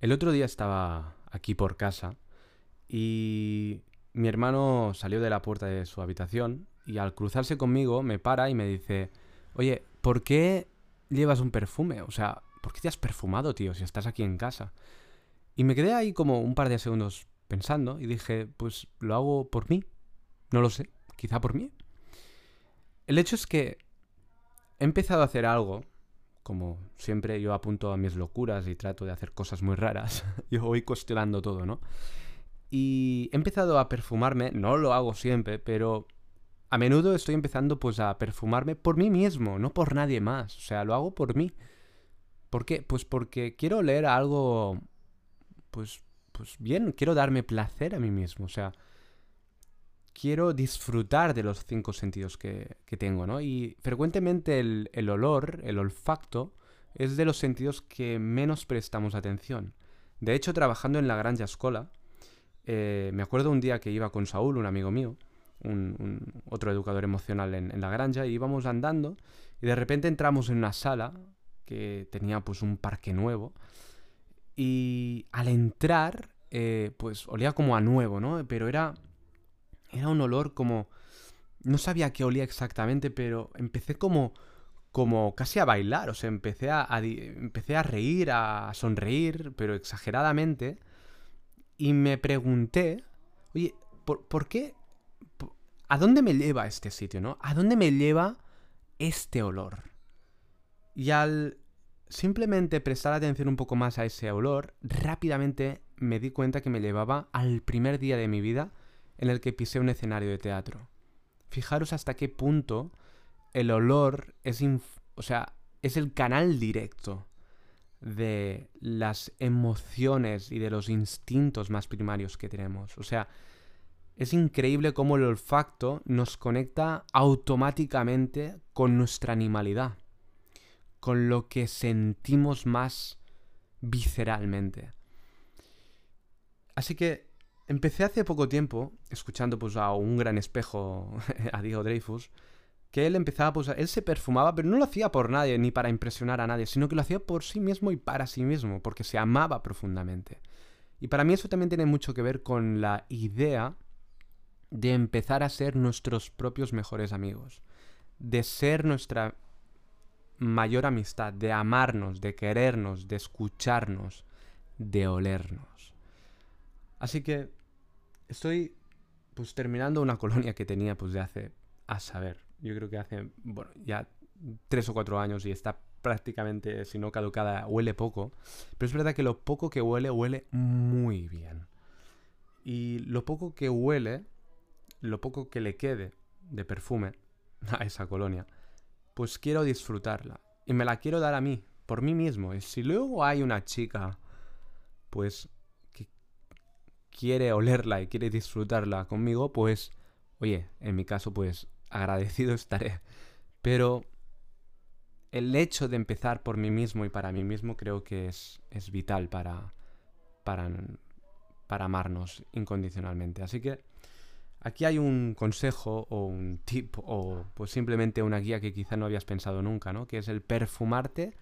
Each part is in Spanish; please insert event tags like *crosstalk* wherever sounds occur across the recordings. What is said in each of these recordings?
El otro día estaba aquí por casa y mi hermano salió de la puerta de su habitación y al cruzarse conmigo me para y me dice, oye, ¿por qué llevas un perfume? O sea, ¿por qué te has perfumado, tío, si estás aquí en casa? Y me quedé ahí como un par de segundos pensando y dije, pues lo hago por mí. No lo sé, quizá por mí. El hecho es que he empezado a hacer algo como siempre yo apunto a mis locuras y trato de hacer cosas muy raras, *laughs* yo voy cuestionando todo, ¿no? Y he empezado a perfumarme, no lo hago siempre, pero a menudo estoy empezando pues a perfumarme por mí mismo, no por nadie más, o sea, lo hago por mí. ¿Por qué? Pues porque quiero leer algo pues pues bien, quiero darme placer a mí mismo, o sea, quiero disfrutar de los cinco sentidos que, tengo, ¿no? Y frecuentemente el, olor, el olfacto, es de los sentidos que menos prestamos atención. De hecho, trabajando en la Granja Escola, eh, me acuerdo un día que iba con Saúl, un amigo mío, un, otro educador emocional en, la granja, y íbamos andando y de repente entramos en una sala que tenía pues un parque nuevo y al entrar eh, pues olía como a nuevo, ¿no? Pero era era un olor como... No sabía qué olía exactamente, pero empecé como como casi a bailar, o sea, empecé a, empecé a reír, a sonreír, pero exageradamente, y me pregunté, oye, ¿por, qué? ¿A dónde me lleva este sitio, no? ¿A dónde me lleva este olor? Y al simplemente prestar atención un poco más a ese olor, rápidamente me di cuenta que me llevaba al primer día de mi vida en el que pisé un escenario de teatro. Fijaros hasta qué punto el olor es, o sea, es el canal directo de las emociones y de los instintos más primarios que tenemos. O sea, es increíble cómo el olfacto nos conecta automáticamente con nuestra animalidad, con lo que sentimos más visceralmente. Así que Empecé hace poco tiempo, escuchando pues a un gran espejo, *laughs* a Diego Dreyfus, que él empezaba, pues, él se perfumaba, pero no lo hacía por nadie, ni para impresionar a nadie, sino que lo hacía por sí mismo y para sí mismo, porque se amaba profundamente. Y para mí eso también tiene mucho que ver con la idea de empezar a ser nuestros propios mejores amigos, de ser nuestra mayor amistad, de amarnos, de querernos, de escucharnos, de olernos. Así que estoy pues terminando una colonia que tenía pues de hace, a saber, yo creo que hace, bueno, ya tres o cuatro años y está prácticamente, si no caducada, huele poco. Pero es verdad que lo poco que huele, huele muy bien. Y lo poco que huele, lo poco que le quede de perfume a esa colonia, pues quiero disfrutarla. Y me la quiero dar a mí, por mí mismo. Y si luego hay una chica, pues quiere olerla y quiere disfrutarla conmigo, pues, oye, en mi caso, pues agradecido *laughs* estaré. Pero el hecho de empezar por mí mismo y para mí mismo creo que es, es vital para, para, para amarnos incondicionalmente. Así que aquí hay un consejo o un tip o pues simplemente una guía que quizá no habías pensado nunca, ¿no? Que es el perfumarte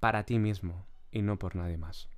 para ti mismo y no por nadie más.